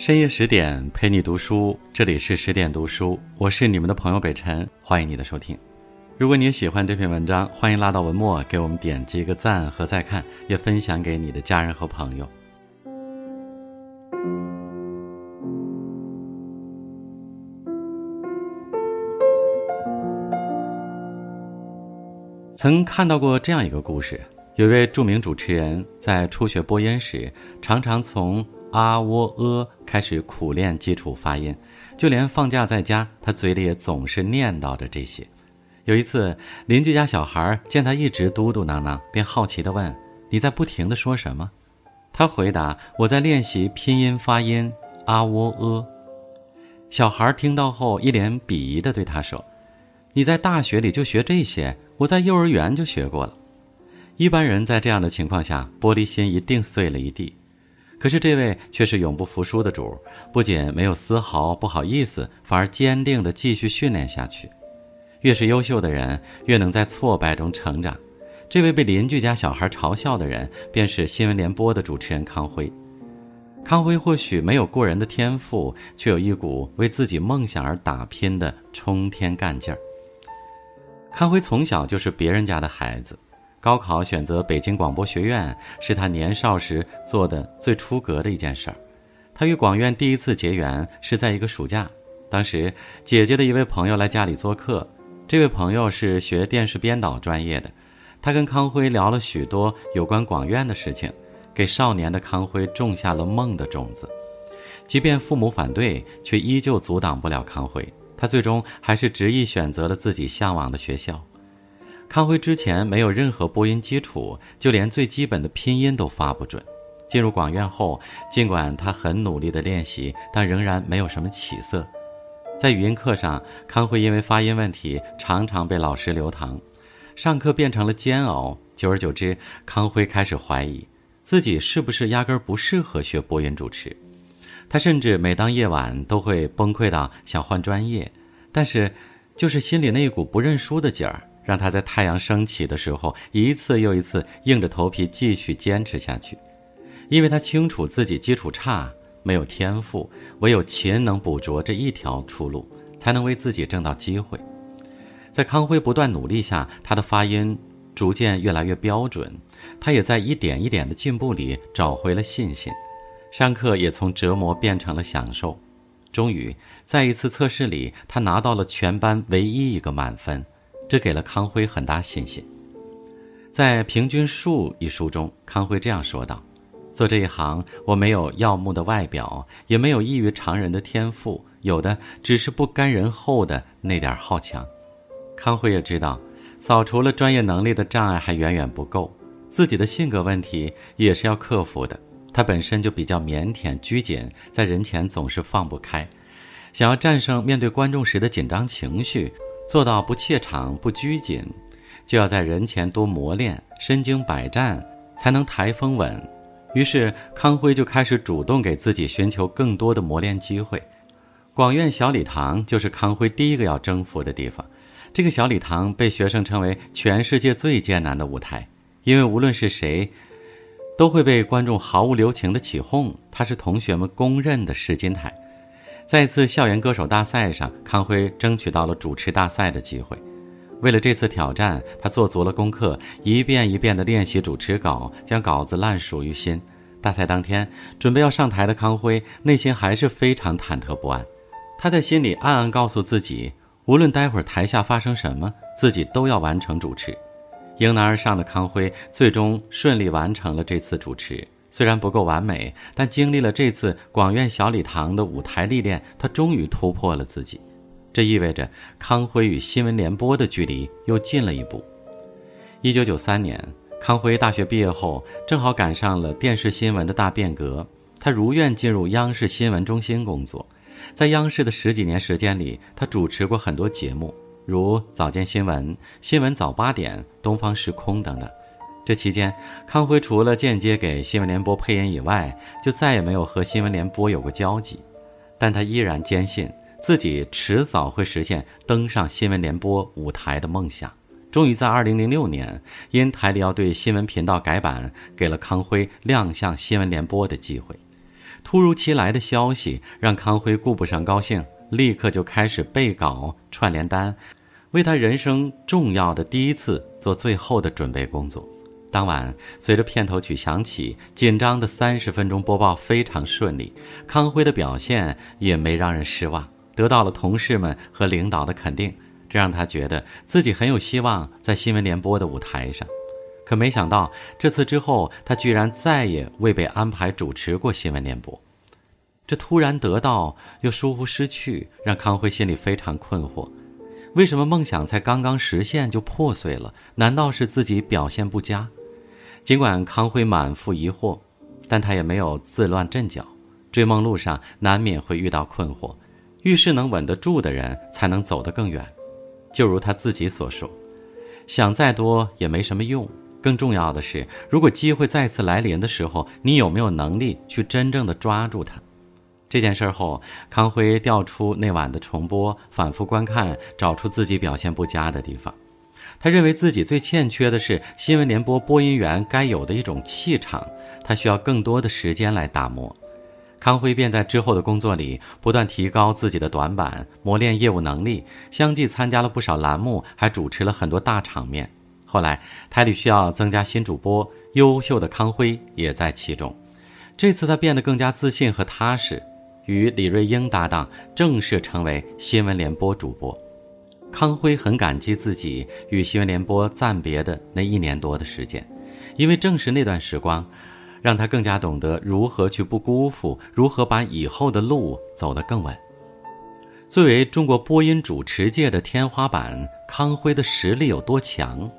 深夜十点陪你读书，这里是十点读书，我是你们的朋友北辰，欢迎你的收听。如果你也喜欢这篇文章，欢迎拉到文末给我们点击一个赞和再看，也分享给你的家人和朋友。曾看到过这样一个故事，有位著名主持人在初学播音时，常常从。啊喔呃，开始苦练基础发音，就连放假在家，他嘴里也总是念叨着这些。有一次，邻居家小孩见他一直嘟嘟囔囔，便好奇地问：“你在不停地说什么？”他回答：“我在练习拼音发音啊喔呃。”小孩听到后，一脸鄙夷地对他说：“你在大学里就学这些？我在幼儿园就学过了。”一般人在这样的情况下，玻璃心一定碎了一地。可是这位却是永不服输的主，不仅没有丝毫不好意思，反而坚定地继续训练下去。越是优秀的人，越能在挫败中成长。这位被邻居家小孩嘲笑的人，便是新闻联播的主持人康辉。康辉或许没有过人的天赋，却有一股为自己梦想而打拼的冲天干劲儿。康辉从小就是别人家的孩子。高考选择北京广播学院是他年少时做的最出格的一件事儿。他与广院第一次结缘是在一个暑假，当时姐姐的一位朋友来家里做客，这位朋友是学电视编导专业的，他跟康辉聊了许多有关广院的事情，给少年的康辉种下了梦的种子。即便父母反对，却依旧阻挡不了康辉，他最终还是执意选择了自己向往的学校。康辉之前没有任何播音基础，就连最基本的拼音都发不准。进入广院后，尽管他很努力的练习，但仍然没有什么起色。在语音课上，康辉因为发音问题，常常被老师留堂，上课变成了煎熬。久而久之，康辉开始怀疑自己是不是压根儿不适合学播音主持。他甚至每当夜晚都会崩溃到想换专业，但是就是心里那股不认输的劲儿。让他在太阳升起的时候，一次又一次硬着头皮继续坚持下去，因为他清楚自己基础差，没有天赋，唯有勤能补拙这一条出路，才能为自己挣到机会。在康辉不断努力下，他的发音逐渐越来越标准，他也在一点一点的进步里找回了信心，上课也从折磨变成了享受。终于，在一次测试里，他拿到了全班唯一一个满分。这给了康辉很大信心。在《平均数》一书中，康辉这样说道：“做这一行，我没有耀目的外表，也没有异于常人的天赋，有的只是不甘人后的那点好强。”康辉也知道，扫除了专业能力的障碍还远远不够，自己的性格问题也是要克服的。他本身就比较腼腆拘谨，在人前总是放不开，想要战胜面对观众时的紧张情绪。做到不怯场、不拘谨，就要在人前多磨练，身经百战才能台风稳。于是康辉就开始主动给自己寻求更多的磨练机会。广院小礼堂就是康辉第一个要征服的地方。这个小礼堂被学生称为全世界最艰难的舞台，因为无论是谁，都会被观众毫无留情的起哄。它是同学们公认的试金台。在一次校园歌手大赛上，康辉争取到了主持大赛的机会。为了这次挑战，他做足了功课，一遍一遍地练习主持稿，将稿子烂熟于心。大赛当天，准备要上台的康辉内心还是非常忐忑不安。他在心里暗暗告诉自己，无论待会儿台下发生什么，自己都要完成主持。迎难而上的康辉最终顺利完成了这次主持。虽然不够完美，但经历了这次广院小礼堂的舞台历练，他终于突破了自己。这意味着康辉与新闻联播的距离又近了一步。一九九三年，康辉大学毕业后，正好赶上了电视新闻的大变革，他如愿进入央视新闻中心工作。在央视的十几年时间里，他主持过很多节目，如《早间新闻》《新闻早八点》《东方时空》等等。这期间，康辉除了间接给新闻联播配音以外，就再也没有和新闻联播有过交集。但他依然坚信自己迟早会实现登上新闻联播舞台的梦想。终于在2006年，因台里要对新闻频道改版，给了康辉亮相新闻联播的机会。突如其来的消息让康辉顾不上高兴，立刻就开始背稿、串联单，为他人生重要的第一次做最后的准备工作。当晚，随着片头曲响起，紧张的三十分钟播报非常顺利，康辉的表现也没让人失望，得到了同事们和领导的肯定，这让他觉得自己很有希望在新闻联播的舞台上。可没想到，这次之后，他居然再也未被安排主持过新闻联播。这突然得到又疏忽失去，让康辉心里非常困惑。为什么梦想才刚刚实现就破碎了？难道是自己表现不佳？尽管康辉满腹疑惑，但他也没有自乱阵脚。追梦路上难免会遇到困惑，遇事能稳得住的人才能走得更远。就如他自己所说：“想再多也没什么用，更重要的是，如果机会再次来临的时候，你有没有能力去真正的抓住它？”这件事后，康辉调出那晚的重播，反复观看，找出自己表现不佳的地方。他认为自己最欠缺的是新闻联播播音员该有的一种气场，他需要更多的时间来打磨。康辉便在之后的工作里不断提高自己的短板，磨练业务能力，相继参加了不少栏目，还主持了很多大场面。后来台里需要增加新主播，优秀的康辉也在其中。这次他变得更加自信和踏实，与李瑞英搭档，正式成为新闻联播主播。康辉很感激自己与新闻联播暂别的那一年多的时间，因为正是那段时光，让他更加懂得如何去不辜负，如何把以后的路走得更稳。作为中国播音主持界的天花板，康辉的实力有多强？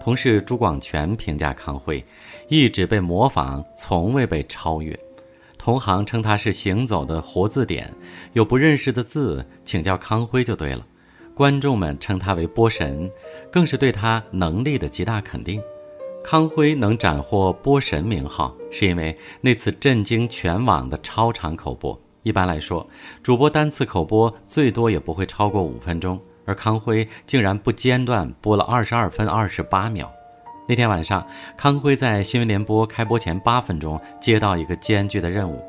同事朱广权评价康辉，一直被模仿，从未被超越。同行称他是行走的活字典，有不认识的字，请教康辉就对了。观众们称他为波神，更是对他能力的极大肯定。康辉能斩获波神名号，是因为那次震惊全网的超长口播。一般来说，主播单次口播最多也不会超过五分钟，而康辉竟然不间断播了二十二分二十八秒。那天晚上，康辉在新闻联播开播前八分钟接到一个艰巨的任务，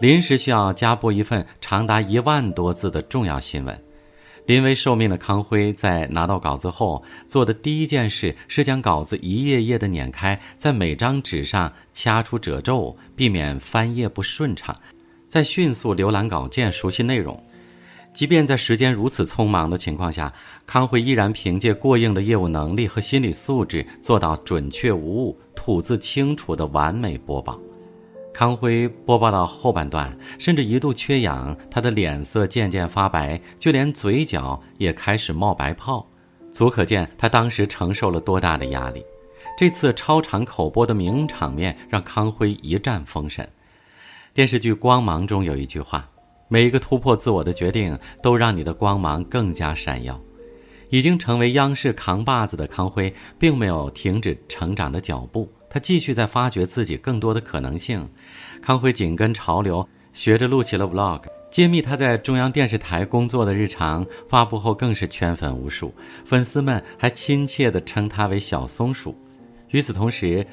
临时需要加播一份长达一万多字的重要新闻。临危受命的康辉在拿到稿子后做的第一件事是将稿子一页页的碾开，在每张纸上掐出褶皱，避免翻页不顺畅，再迅速浏览稿件，熟悉内容。即便在时间如此匆忙的情况下，康辉依然凭借过硬的业务能力和心理素质，做到准确无误、吐字清楚的完美播报。康辉播报到后半段，甚至一度缺氧，他的脸色渐渐发白，就连嘴角也开始冒白泡，足可见他当时承受了多大的压力。这次超长口播的名场面让康辉一战封神。电视剧《光芒》中有一句话：“每一个突破自我的决定，都让你的光芒更加闪耀。”已经成为央视扛把子的康辉，并没有停止成长的脚步。他继续在发掘自己更多的可能性。康辉紧跟潮流，学着录起了 vlog，揭秘他在中央电视台工作的日常。发布后更是圈粉无数，粉丝们还亲切地称他为“小松鼠”。与此同时，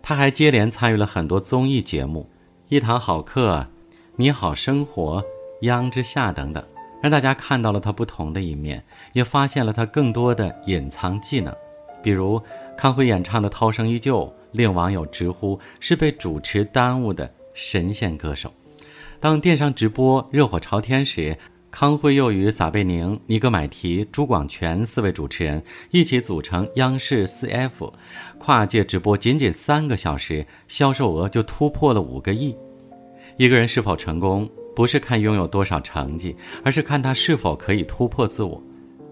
他还接连参与了很多综艺节目，《一堂好课》《你好生活》《央之下》等等，让大家看到了他不同的一面，也发现了他更多的隐藏技能，比如康辉演唱的《涛声依旧》。令网友直呼是被主持耽误的神仙歌手。当电商直播热火朝天时，康辉又与撒贝宁、尼格买提、朱广权四位主持人一起组成央视 CF，跨界直播仅仅三个小时，销售额就突破了五个亿。一个人是否成功，不是看拥有多少成绩，而是看他是否可以突破自我。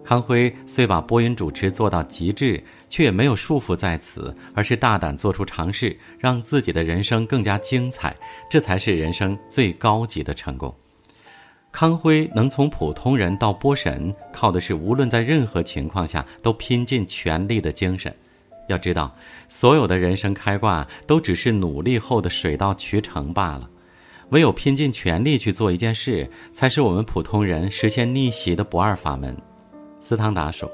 康辉虽把播音主持做到极致，却也没有束缚在此，而是大胆做出尝试，让自己的人生更加精彩。这才是人生最高级的成功。康辉能从普通人到播神，靠的是无论在任何情况下都拼尽全力的精神。要知道，所有的人生开挂都只是努力后的水到渠成罢了。唯有拼尽全力去做一件事，才是我们普通人实现逆袭的不二法门。斯汤达说：“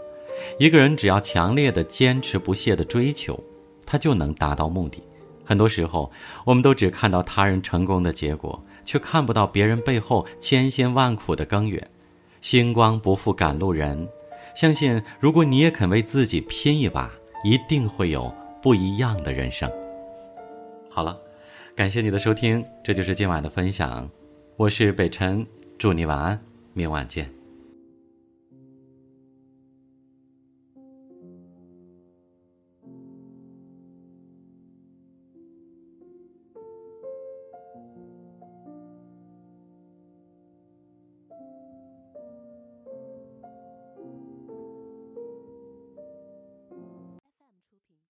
一个人只要强烈的坚持不懈的追求，他就能达到目的。很多时候，我们都只看到他人成功的结果，却看不到别人背后千辛万苦的耕耘。星光不负赶路人，相信如果你也肯为自己拼一把，一定会有不一样的人生。好了，感谢你的收听，这就是今晚的分享。我是北辰，祝你晚安，明晚见。